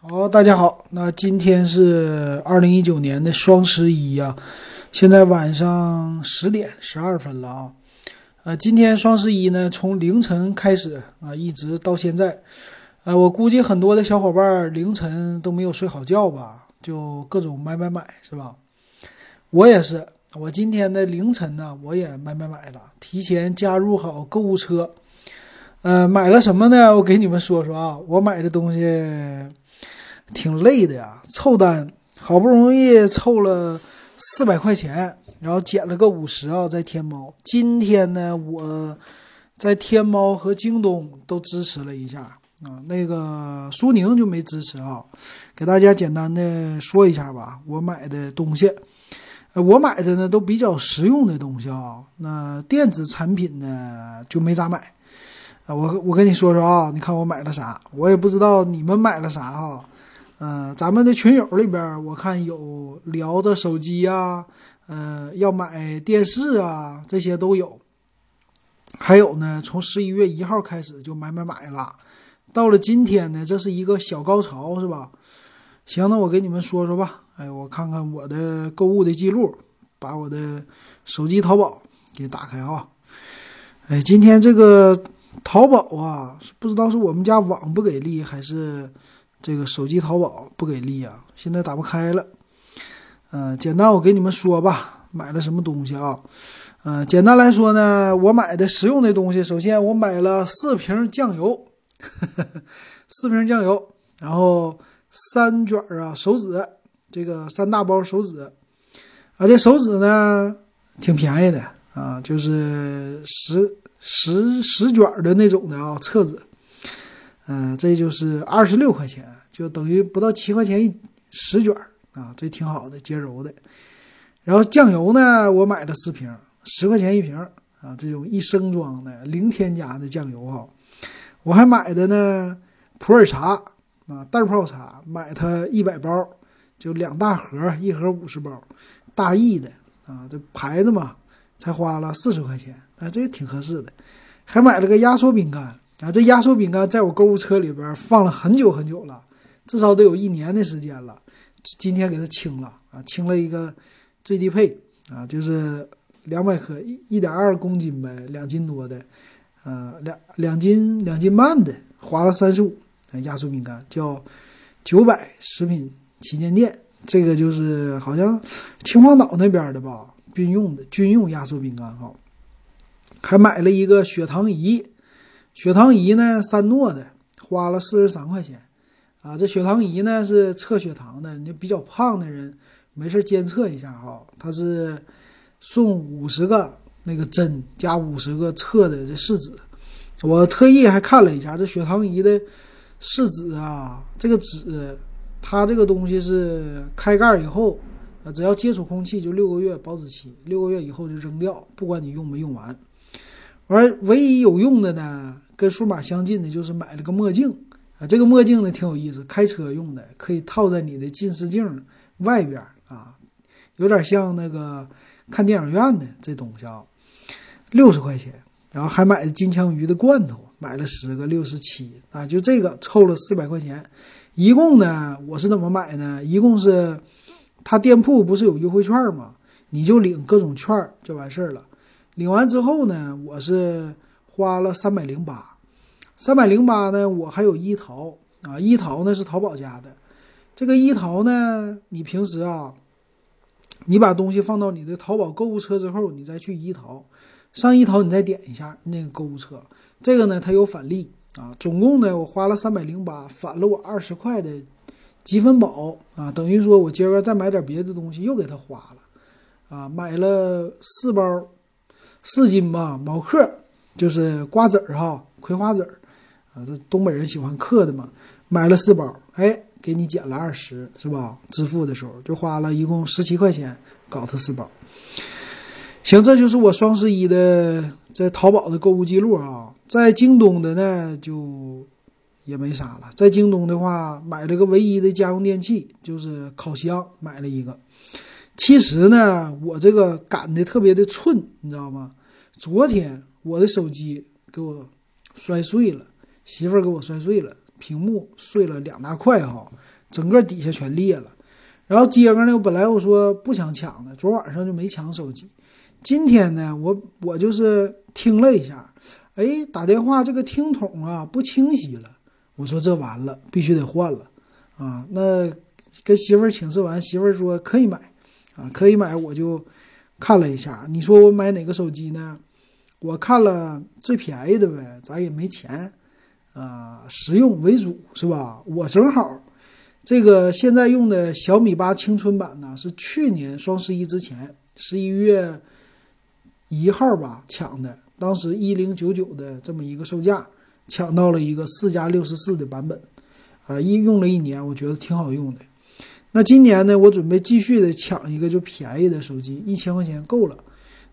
好，大家好，那今天是二零一九年的双十一呀，现在晚上十点十二分了啊。呃，今天双十一呢，从凌晨开始啊，一直到现在，呃，我估计很多的小伙伴凌晨都没有睡好觉吧，就各种买买买，是吧？我也是，我今天的凌晨呢，我也买买买了，提前加入好购物车。呃，买了什么呢？我给你们说说啊，我买的东西挺累的呀，凑单好不容易凑了四百块钱，然后减了个五十啊，在天猫。今天呢，我在天猫和京东都支持了一下啊，那个苏宁就没支持啊。给大家简单的说一下吧，我买的东西，呃，我买的呢都比较实用的东西啊，那电子产品呢就没咋买。啊，我我跟你说说啊，你看我买了啥，我也不知道你们买了啥哈。嗯，咱们的群友里边，我看有聊着手机呀，呃，要买电视啊，这些都有。还有呢，从十一月一号开始就买买买了，到了今天呢，这是一个小高潮，是吧？行，那我给你们说说吧。哎，我看看我的购物的记录，把我的手机淘宝给打开啊。哎，今天这个。淘宝啊，不知道是我们家网不给力，还是这个手机淘宝不给力啊？现在打不开了。嗯，简单我给你们说吧，买了什么东西啊？嗯，简单来说呢，我买的实用的东西，首先我买了四瓶酱油，四瓶酱油，然后三卷啊手纸，这个三大包手纸，啊，这手纸呢挺便宜的啊，就是十。十十卷的那种的啊，册子，嗯，这就是二十六块钱，就等于不到七块钱一十卷啊，这挺好的，洁柔的。然后酱油呢，我买了四瓶，十块钱一瓶啊，这种一升装的零添加的酱油哈。我还买的呢普洱茶啊，袋泡茶，买它一百包，就两大盒，一盒五十包，大益的啊，这牌子嘛，才花了四十块钱。啊，这个挺合适的，还买了个压缩饼干啊！这压缩饼干在我购物车里边放了很久很久了，至少得有一年的时间了。今天给它清了啊，清了一个最低配啊，就是两百克，一一点二公斤呗，两斤多的，呃，两两斤两斤半的，花了三十五。压缩饼干叫九百食品旗舰店，这个就是好像秦皇岛那边的吧，军用的军用压缩饼干哈。还买了一个血糖仪，血糖仪呢，三诺的，花了四十三块钱，啊，这血糖仪呢是测血糖的，你就比较胖的人没事监测一下哈，它是送五十个那个针加五十个测的这试纸，我特意还看了一下这血糖仪的试纸啊，这个纸它这个东西是开盖以后啊，只要接触空气就六个月保质期，六个月以后就扔掉，不管你用没用完。而唯一有用的呢，跟数码相近的，就是买了个墨镜啊。这个墨镜呢挺有意思，开车用的，可以套在你的近视镜外边啊，有点像那个看电影院的这东西啊。六十块钱，然后还买的金枪鱼的罐头，买了十个，六十七啊，就这个凑了四百块钱。一共呢，我是怎么买呢？一共是，他店铺不是有优惠券吗？你就领各种券就完事儿了。领完之后呢，我是花了三百零八，三百零八呢，我还有一淘啊，一淘呢是淘宝家的，这个一淘呢，你平时啊，你把东西放到你的淘宝购物车之后，你再去一淘，上一淘你再点一下那个购物车，这个呢它有返利啊，总共呢我花了三百零八，返了我二十块的积分宝啊，等于说我今儿再买点别的东西又给他花了啊，买了四包。四斤吧，毛克就是瓜子儿哈，葵花籽儿啊，这东北人喜欢嗑的嘛。买了四包，哎，给你减了二十，是吧？支付的时候就花了一共十七块钱搞它四包。行，这就是我双十一的在淘宝的购物记录啊。在京东的呢，就也没啥了。在京东的话，买了个唯一的家用电器，就是烤箱，买了一个。其实呢，我这个赶的特别的寸，你知道吗？昨天我的手机给我摔碎了，媳妇儿给我摔碎了，屏幕碎了两大块哈，整个底下全裂了。然后接着呢，我本来我说不想抢的，昨晚上就没抢手机。今天呢，我我就是听了一下，哎，打电话这个听筒啊不清晰了。我说这完了，必须得换了啊。那跟媳妇儿请示完，媳妇儿说可以买啊，可以买。我就看了一下，你说我买哪个手机呢？我看了最便宜的呗，咱也没钱啊，实用为主是吧？我正好。这个现在用的小米八青春版呢，是去年双十一之前十一月一号吧抢的，当时一零九九的这么一个售价，抢到了一个四加六十四的版本，啊，一用了一年，我觉得挺好用的。那今年呢，我准备继续的抢一个就便宜的手机，一千块钱够了。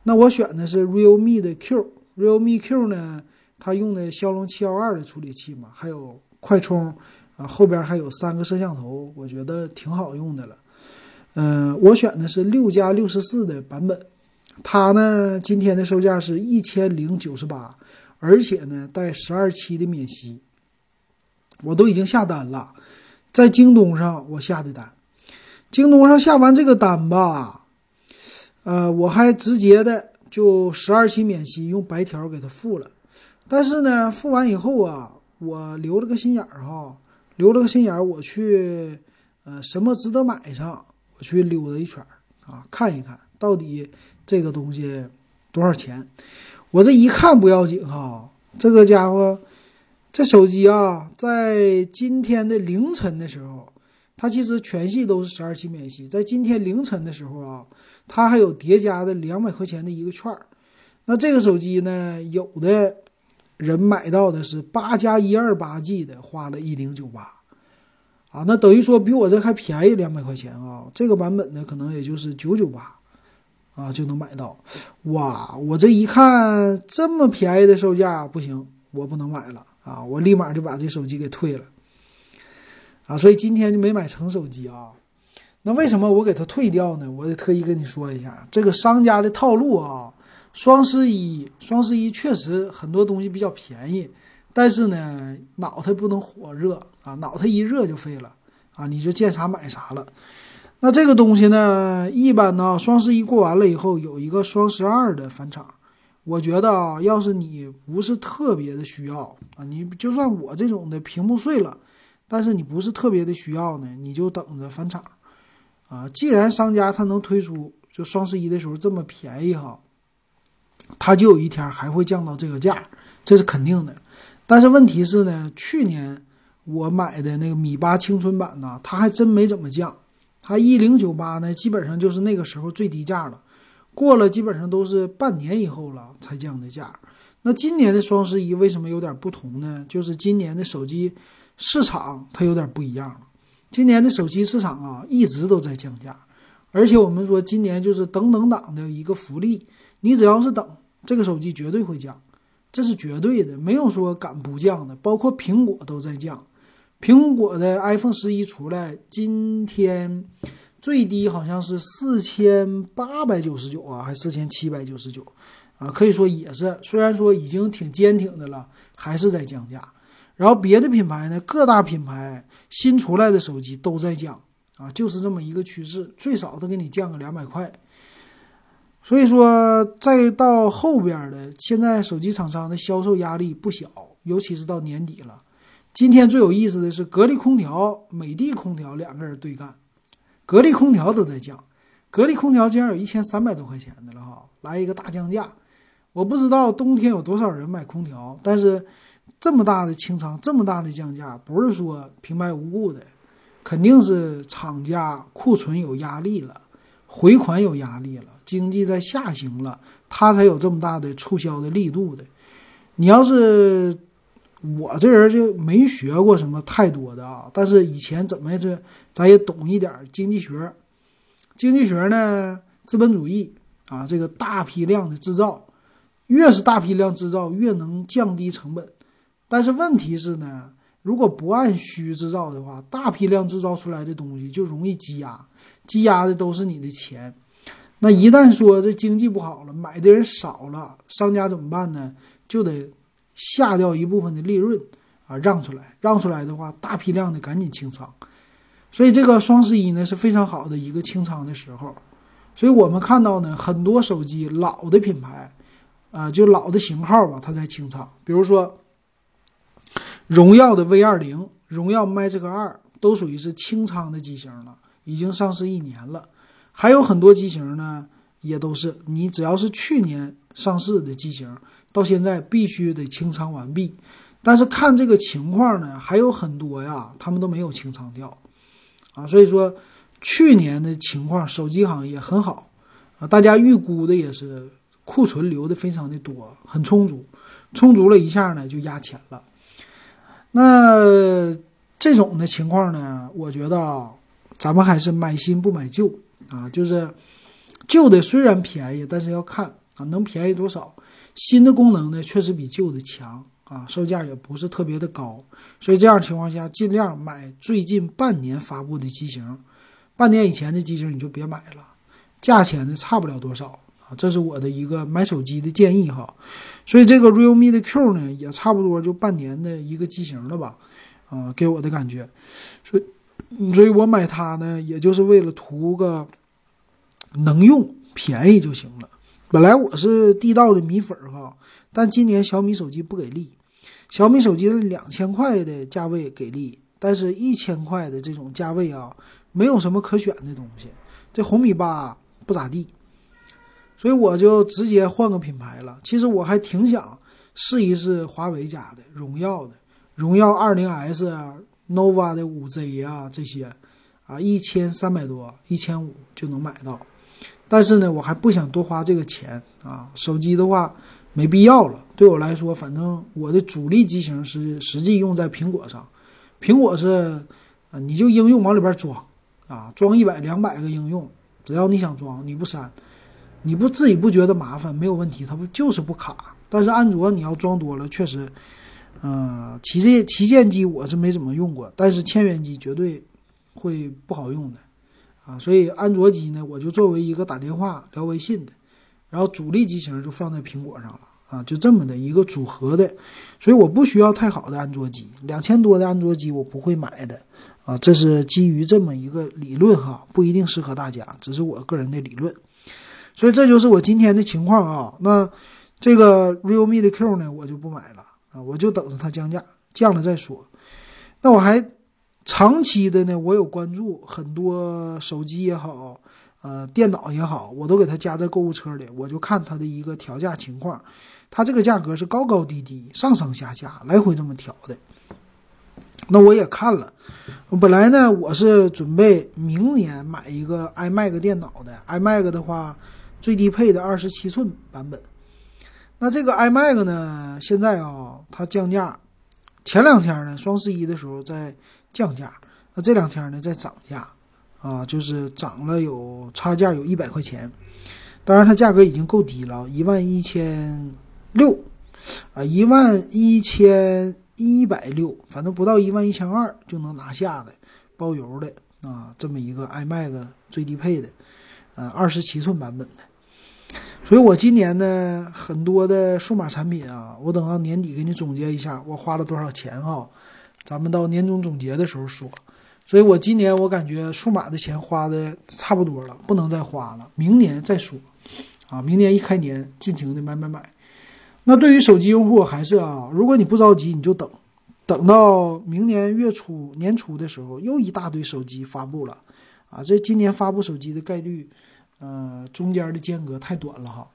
那我选的是 realme 的 Q，realme Q 呢，它用的骁龙七幺二的处理器嘛，还有快充。啊，后边还有三个摄像头，我觉得挺好用的了。嗯，我选的是六加六十四的版本，它呢今天的售价是一千零九十八，而且呢带十二期的免息。我都已经下单了，在京东上我下的单，京东上下完这个单吧，呃，我还直接的就十二期免息用白条给他付了，但是呢付完以后啊，我留了个心眼儿哈。留了个心眼儿，我去，呃，什么值得买上？我去溜达一圈儿啊，看一看到底这个东西多少钱。我这一看不要紧哈，这个家伙，这手机啊，在今天的凌晨的时候，它其实全系都是十二期免息，在今天凌晨的时候啊，它还有叠加的两百块钱的一个券儿。那这个手机呢，有的。人买到的是八加一二八 G 的，花了一零九八，啊，那等于说比我这还便宜两百块钱啊！这个版本呢，可能也就是九九八，啊，就能买到。哇，我这一看这么便宜的售价，不行，我不能买了啊！我立马就把这手机给退了，啊，所以今天就没买成手机啊。那为什么我给它退掉呢？我得特意跟你说一下，这个商家的套路啊。双十一，双十一确实很多东西比较便宜，但是呢，脑袋不能火热啊，脑袋一热就废了啊，你就见啥买啥了。那这个东西呢，一般呢，双十一过完了以后，有一个双十二的返场。我觉得啊，要是你不是特别的需要啊，你就算我这种的屏幕碎了，但是你不是特别的需要呢，你就等着返场啊。既然商家他能推出就双十一的时候这么便宜哈。它就有一天还会降到这个价，这是肯定的。但是问题是呢，去年我买的那个米八青春版呢，它还真没怎么降。它一零九八呢，基本上就是那个时候最低价了。过了基本上都是半年以后了才降的价。那今年的双十一为什么有点不同呢？就是今年的手机市场它有点不一样了。今年的手机市场啊，一直都在降价，而且我们说今年就是等等党的一个福利。你只要是等，这个手机绝对会降，这是绝对的，没有说敢不降的。包括苹果都在降，苹果的 iPhone 十一出来，今天最低好像是四千八百九十九啊，还四千七百九十九啊，可以说也是，虽然说已经挺坚挺的了，还是在降价。然后别的品牌呢，各大品牌新出来的手机都在降啊，就是这么一个趋势，最少都给你降个两百块。所以说，再到后边的，现在手机厂商的销售压力不小，尤其是到年底了。今天最有意思的是，格力空调、美的空调两个人对干，格力空调都在降，格力空调竟然有一千三百多块钱的了哈，来一个大降价。我不知道冬天有多少人买空调，但是这么大的清仓，这么大的降价，不是说平白无故的，肯定是厂家库存有压力了。回款有压力了，经济在下行了，他才有这么大的促销的力度的。你要是我这人就没学过什么太多的啊，但是以前怎么这咱也懂一点经济学。经济学呢，资本主义啊，这个大批量的制造，越是大批量制造，越能降低成本。但是问题是呢，如果不按需制造的话，大批量制造出来的东西就容易积压。积压的都是你的钱，那一旦说这经济不好了，买的人少了，商家怎么办呢？就得下掉一部分的利润啊，让出来，让出来的话，大批量的赶紧清仓。所以这个双十一呢是非常好的一个清仓的时候。所以我们看到呢，很多手机老的品牌，啊，就老的型号吧，它在清仓。比如说，荣耀的 V 二零、荣耀 Magic 二都属于是清仓的机型了，已经上市一年了。还有很多机型呢，也都是你只要是去年上市的机型，到现在必须得清仓完毕。但是看这个情况呢，还有很多呀，他们都没有清仓掉，啊，所以说去年的情况，手机行业很好，啊，大家预估的也是库存留的非常的多，很充足，充足了一下呢就压钱了。那这种的情况呢，我觉得啊，咱们还是买新不买旧。啊，就是旧的虽然便宜，但是要看啊能便宜多少。新的功能呢，确实比旧的强啊，售价也不是特别的高。所以这样情况下，尽量买最近半年发布的机型，半年以前的机型你就别买了，价钱呢差不了多少啊。这是我的一个买手机的建议哈。所以这个 Realme 的 Q 呢，也差不多就半年的一个机型了吧，啊，给我的感觉。所以。所以我买它呢，也就是为了图个能用、便宜就行了。本来我是地道的米粉哈，但今年小米手机不给力。小米手机的两千块的价位给力，但是一千块的这种价位啊，没有什么可选的东西。这红米八不咋地，所以我就直接换个品牌了。其实我还挺想试一试华为家的荣耀的荣耀二零 S 啊。nova 的五 Z 啊，这些啊，一千三百多，一千五就能买到。但是呢，我还不想多花这个钱啊。手机的话没必要了，对我来说，反正我的主力机型是实际用在苹果上。苹果是啊，你就应用往里边装啊，装一百两百个应用，只要你想装，你不删，你不自己不觉得麻烦，没有问题，它不就是不卡。但是安卓你要装多了，确实。嗯，旗舰旗舰机我是没怎么用过，但是千元机绝对会不好用的啊。所以安卓机呢，我就作为一个打电话聊微信的，然后主力机型就放在苹果上了啊，就这么的一个组合的。所以我不需要太好的安卓机，两千多的安卓机我不会买的啊。这是基于这么一个理论哈，不一定适合大家，只是我个人的理论。所以这就是我今天的情况啊。那这个 Realme 的 Q 呢，我就不买了。啊，我就等着它降价，降了再说。那我还长期的呢，我有关注很多手机也好，呃，电脑也好，我都给它加在购物车里，我就看它的一个调价情况。它这个价格是高高低低、上上下下来回这么调的。那我也看了，本来呢，我是准备明年买一个 iMac 电脑的，iMac 的话最低配的二十七寸版本。那这个 iMac 呢？现在啊，它降价。前两天呢，双十一的时候在降价，那这两天呢在涨价，啊，就是涨了有差价有一百块钱。当然，它价格已经够低了，一万一千六，啊，一万一千一百六，反正不到一万一千二就能拿下的，包邮的啊，这么一个 iMac 最低配的，呃，二十七寸版本的。所以我今年呢，很多的数码产品啊，我等到年底给你总结一下，我花了多少钱哈，咱们到年终总结的时候说。所以我今年我感觉数码的钱花的差不多了，不能再花了，明年再说，啊，明年一开年尽情的买买买。那对于手机用户还是啊，如果你不着急，你就等，等到明年月初年初的时候，又一大堆手机发布了，啊，这今年发布手机的概率。呃，中间的间隔太短了哈。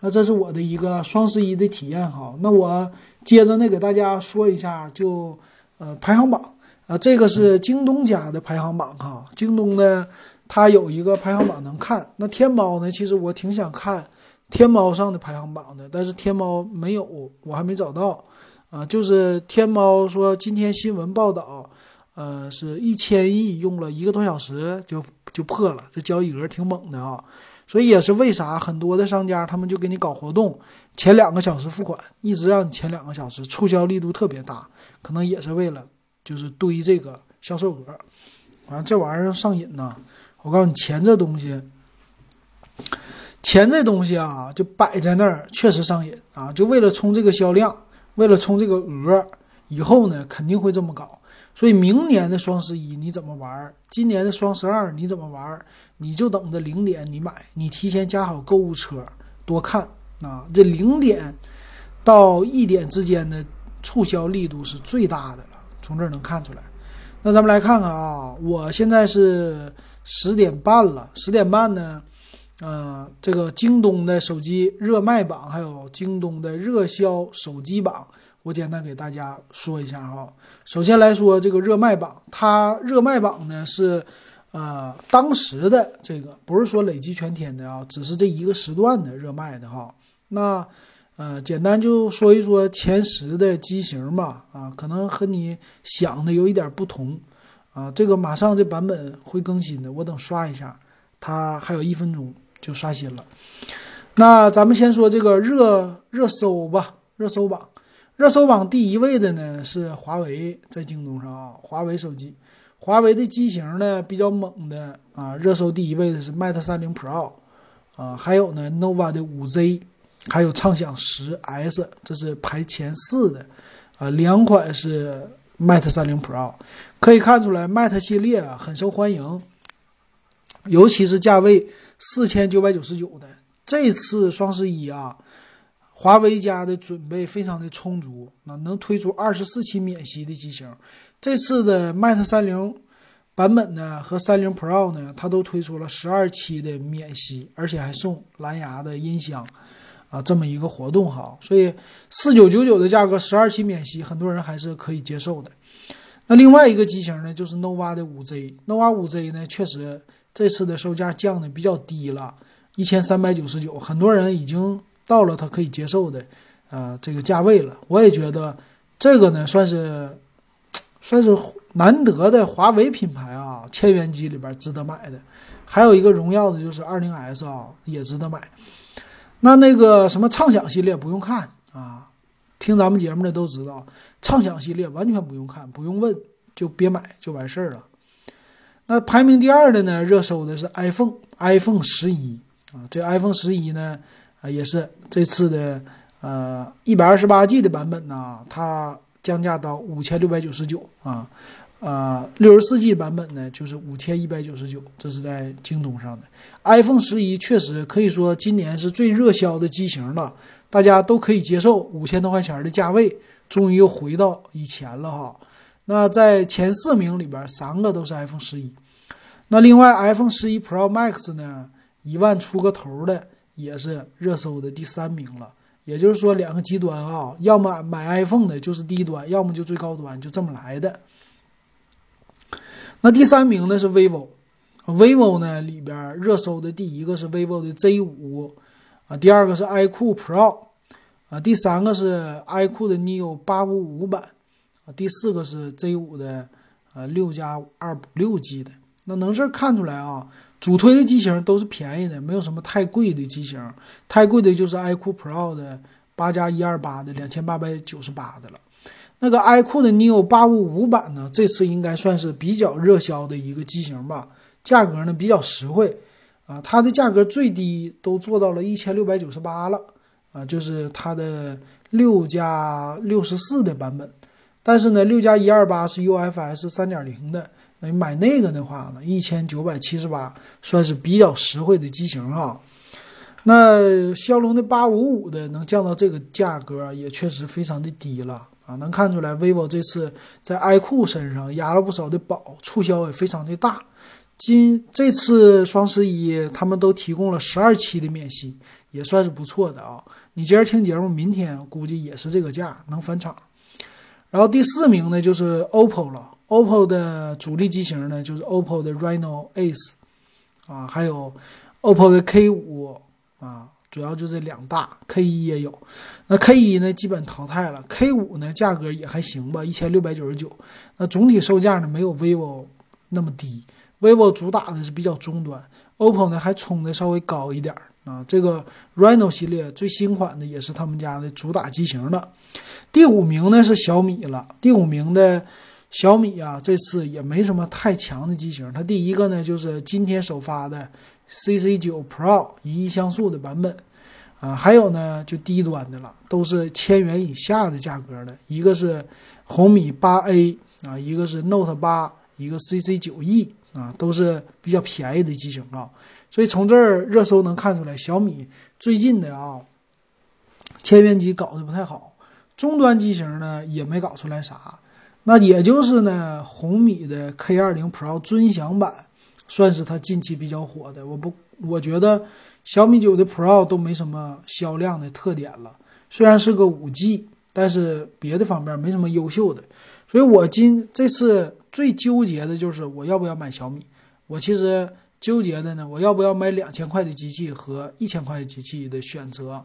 那这是我的一个双十一的体验哈。那我接着呢给大家说一下，就呃排行榜啊，这个是京东家的排行榜哈。京东呢，它有一个排行榜能看。那天猫呢，其实我挺想看天猫上的排行榜的，但是天猫没有，我还没找到啊。就是天猫说今天新闻报道。呃，是一千亿用了一个多小时就就破了，这交易额挺猛的啊，所以也是为啥很多的商家他们就给你搞活动，前两个小时付款，一直让你前两个小时，促销力度特别大，可能也是为了就是堆这个销售额。完了这玩意儿上瘾呐，我告诉你，钱这东西，钱这东西啊，就摆在那儿，确实上瘾啊，就为了冲这个销量，为了冲这个额，以后呢肯定会这么搞。所以明年的双十一你怎么玩？今年的双十二你怎么玩？你就等着零点你买，你提前加好购物车，多看啊！这零点到一点之间的促销力度是最大的了，从这儿能看出来。那咱们来看看啊，我现在是十点半了，十点半呢，呃，这个京东的手机热卖榜，还有京东的热销手机榜，我简单给大家说一下哈。首先来说这个热卖榜，它热卖榜呢是，呃，当时的这个不是说累计全天的啊，只是这一个时段的热卖的哈。那呃，简单就说一说前十的机型吧，啊，可能和你想的有一点不同，啊，这个马上这版本会更新的，我等刷一下，它还有一分钟就刷新了。那咱们先说这个热热搜吧，热搜榜，热搜榜第一位的呢是华为，在京东上啊，华为手机，华为的机型呢比较猛的啊，热搜第一位的是 Mate 三零 Pro，啊，还有呢 nova 的五 Z。还有畅享十 S，这是排前四的，啊，两款是 Mate 三零 Pro，可以看出来 Mate 系列啊很受欢迎，尤其是价位四千九百九十九的。这次双十一啊，华为家的准备非常的充足，那能推出二十四期免息的机型。这次的 Mate 三零版本呢和三零 Pro 呢，它都推出了十二期的免息，而且还送蓝牙的音箱。啊，这么一个活动哈，所以四九九九的价格，十二期免息，很多人还是可以接受的。那另外一个机型呢，就是 nova 的五 Z，nova 五 Z 呢，确实这次的售价降的比较低了，一千三百九十九，很多人已经到了它可以接受的呃这个价位了。我也觉得这个呢，算是 算是难得的华为品牌啊，千元机里边值得买的。还有一个荣耀的就是二零 S 啊，也值得买。那那个什么畅享系列不用看啊，听咱们节目的都知道，畅享系列完全不用看，不用问就别买就完事儿了。那排名第二的呢，热搜的是 iPhone，iPhone 十一啊，这 iPhone 十一呢啊也是这次的呃一百二十八 G 的版本呢，它降价到五千六百九十九啊。呃，六十四 G 版本呢，就是五千一百九十九，这是在京东上的。iPhone 十一确实可以说今年是最热销的机型了，大家都可以接受五千多块钱的价位，终于又回到以前了哈。那在前四名里边，三个都是 iPhone 十一。那另外 iPhone 十一 Pro Max 呢，一万出个头的也是热搜的第三名了。也就是说，两个极端啊，要么买 iPhone 的就是低端，要么就最高端，就这么来的。那第三名呢是 vivo，vivo 呢里边热搜的第一个是 vivo 的 Z 五啊，第二个是 iQOO Pro 啊，第三个是 iQOO 的 Neo 八五五版啊，第四个是 Z 五的呃六加二五六 G 的。那能这看出来啊，主推的机型都是便宜的，没有什么太贵的机型，太贵的就是 iQOO Pro 的八加一二八的两千八百九十八的了。那个 iQOO 的 Neo 八五五版呢，这次应该算是比较热销的一个机型吧，价格呢比较实惠，啊，它的价格最低都做到了一千六百九十八了，啊，就是它的六加六十四的版本，但是呢，六加一二八是 UFS 三点零的，你买那个的话呢，一千九百七十八算是比较实惠的机型哈。那骁龙的八五五的能降到这个价格，也确实非常的低了。啊，能看出来，vivo 这次在 iQOO 身上压了不少的宝，促销也非常的大。今这次双十一，他们都提供了十二期的免息，也算是不错的啊。你今儿听节目，明天估计也是这个价，能返场。然后第四名呢，就是 OPPO 了。OPPO 的主力机型呢，就是 OPPO 的 Reno Ace，啊，还有 OPPO 的 K 五，啊。主要就这两大，K 一也有，那 K 一呢基本淘汰了，K 五呢价格也还行吧，一千六百九十九，那总体售价呢没有 vivo 那么低，vivo 主打的是比较中端，OPPO 呢还冲的稍微高一点啊，这个 Reno 系列最新款的也是他们家的主打机型了。第五名呢是小米了，第五名的小米啊这次也没什么太强的机型，它第一个呢就是今天首发的。CC 九 Pro 一亿像素的版本，啊，还有呢，就低端的了，都是千元以下的价格的。一个是红米八 A 啊，一个是 Note 八，一个 CC 九 E 啊，都是比较便宜的机型啊。所以从这儿热搜能看出来，小米最近的啊，千元机搞得不太好，终端机型呢也没搞出来啥。那也就是呢，红米的 K 二零 Pro 尊享版算是它近期比较火的。我不，我觉得小米九的 Pro 都没什么销量的特点了。虽然是个五 G，但是别的方面没什么优秀的。所以我今这次最纠结的就是我要不要买小米。我其实。纠结的呢，我要不要买两千块的机器和一千块的机器的选择，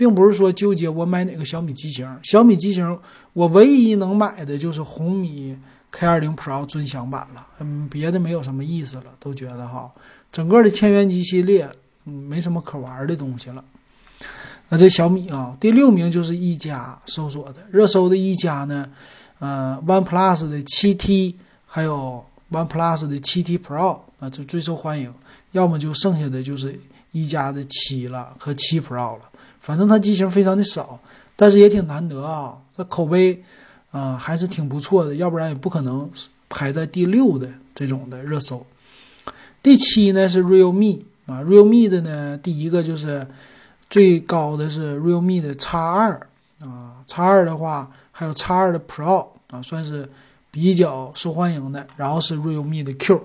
并不是说纠结我买哪个小米机型。小米机型我唯一能买的就是红米 K20 Pro 尊享版了，嗯，别的没有什么意思了，都觉得哈，整个的千元机系列，嗯，没什么可玩的东西了。那这小米啊，第六名就是一加搜索的热搜的一加呢，呃，OnePlus 的 7T，还有 OnePlus 的 7T Pro。啊，这最受欢迎，要么就剩下的就是一加的七了和七 Pro 了，反正它机型非常的少，但是也挺难得啊，它口碑啊还是挺不错的，要不然也不可能排在第六的这种的热搜。第七呢是 Realme 啊，Realme 的呢第一个就是最高的是 Realme 的 X 二啊，X 二的话还有 X 二的 Pro 啊，算是比较受欢迎的，然后是 Realme 的 Q。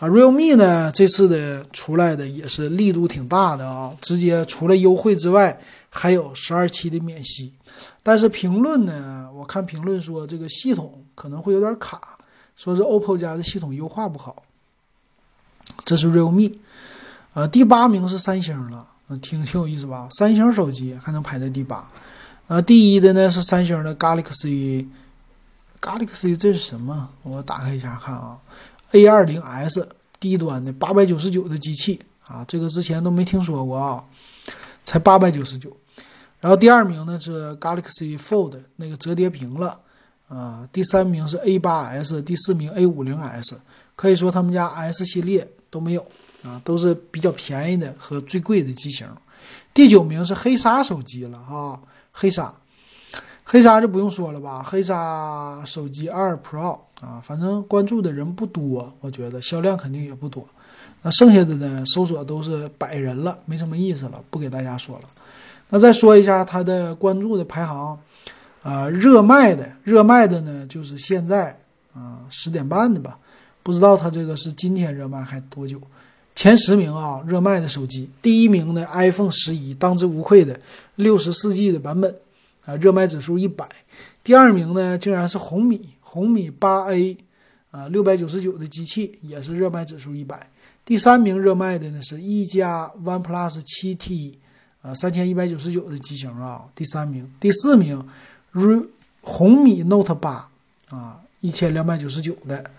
啊，realme 呢，这次的出来的也是力度挺大的啊，直接除了优惠之外，还有十二期的免息。但是评论呢，我看评论说这个系统可能会有点卡，说是 OPPO 家的系统优化不好。这是 realme，呃，第八名是三星了，挺挺有意思吧？三星手机还能排在第八，呃，第一的呢是三星的 Galaxy，Galaxy 这是什么？我打开一下看啊。A 二零 S 低端的八百九十九的机器啊，这个之前都没听说过啊，才八百九十九。然后第二名呢是 Galaxy Fold 那个折叠屏了啊，第三名是 A 八 S，第四名 A 五零 S。可以说他们家 S 系列都没有啊，都是比较便宜的和最贵的机型。第九名是黑鲨手机了啊，黑鲨。黑鲨就不用说了吧，黑鲨手机二 Pro 啊，反正关注的人不多，我觉得销量肯定也不多。那剩下的呢，搜索都是百人了，没什么意思了，不给大家说了。那再说一下它的关注的排行，啊，热卖的热卖的呢，就是现在啊十点半的吧，不知道它这个是今天热卖还多久。前十名啊，热卖的手机，第一名的 iPhone 十一，当之无愧的六十四 G 的版本。啊，热卖指数一百，第二名呢竟然是红米，红米八 A，啊，六百九十九的机器也是热卖指数一百。第三名热卖的呢是一加 OnePlus 七 T，啊，三千一百九十九的机型啊，第三名。第四名，如红米 Note 八，啊，一千两百九十九的。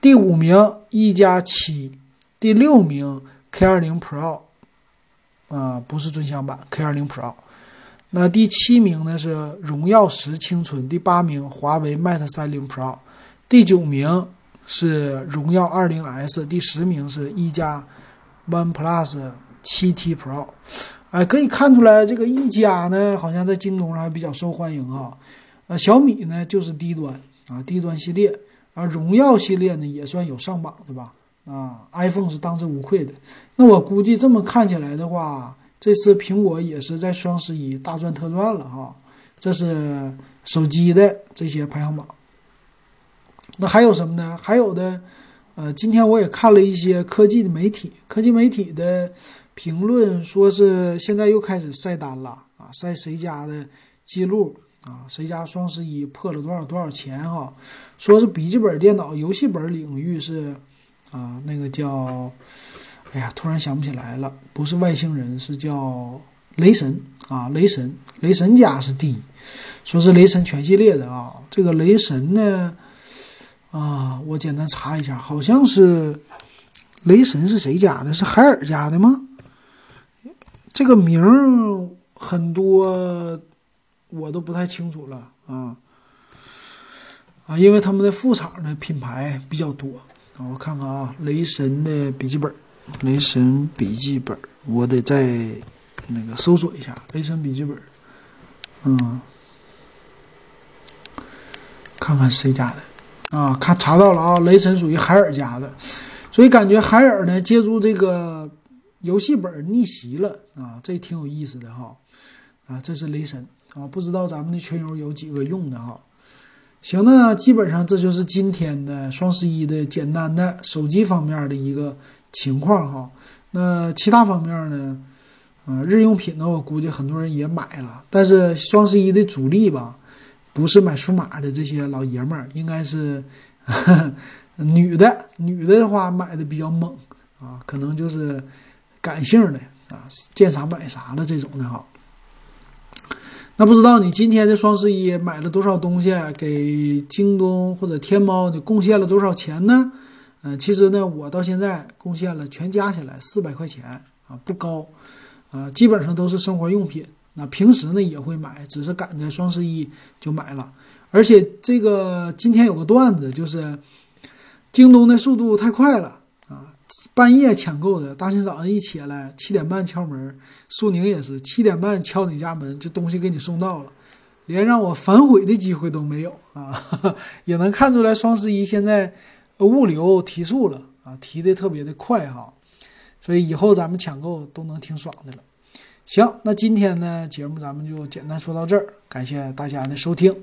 第五名一加七，第六名 K 二零 Pro，啊，不是尊享版 K 二零 Pro。那第七名呢是荣耀十青春，第八名华为 Mate 三零 Pro，第九名是荣耀二零 S，第十名是一加 OnePlus 七 T Pro。哎，可以看出来这个一加呢，好像在京东上还比较受欢迎啊。呃，小米呢就是低端啊，低端系列啊，荣耀系列呢也算有上榜的吧？啊，iPhone 是当之无愧的。那我估计这么看起来的话。这次苹果也是在双十一大赚特赚了哈，这是手机的这些排行榜。那还有什么呢？还有的，呃，今天我也看了一些科技的媒体，科技媒体的评论说是现在又开始晒单了啊，晒谁家的记录啊，谁家双十一破了多少多少钱哈，说是笔记本电脑游戏本领域是啊，那个叫。哎呀，突然想不起来了，不是外星人，是叫雷神啊！雷神，雷神家是第一，说是雷神全系列的啊。这个雷神呢，啊，我简单查一下，好像是雷神是谁家的？是海尔家的吗？这个名儿很多，我都不太清楚了啊啊，因为他们的副厂的品牌比较多啊。我看看啊，雷神的笔记本。雷神笔记本，我得再那个搜索一下雷神笔记本，嗯，看看谁家的，啊，看查到了啊，雷神属于海尔家的，所以感觉海尔呢借助这个游戏本逆袭了。啊，这挺有意思的哈。啊，这是雷神。啊，不知道咱们的群友有几个用的哈。行，那基本上这就是今天的双十一的简单的手机方面的一个情况哈。那其他方面呢？啊，日用品呢，我估计很多人也买了，但是双十一的主力吧，不是买数码的这些老爷们儿，应该是 女的。女的的话买的比较猛啊，可能就是感性的啊，见啥买啥的这种的哈。那不知道你今天的双十一买了多少东西，给京东或者天猫你贡献了多少钱呢？嗯，其实呢，我到现在贡献了全加起来四百块钱啊，不高，啊，基本上都是生活用品。那平时呢也会买，只是赶在双十一就买了。而且这个今天有个段子，就是京东的速度太快了啊。半夜抢购的，大清早上一起来，七点半敲门，苏宁也是七点半敲你家门，这东西给你送到了，连让我反悔的机会都没有啊！也能看出来双十一现在物流提速了啊，提的特别的快哈，所以以后咱们抢购都能挺爽的了。行，那今天呢节目咱们就简单说到这儿，感谢大家的收听。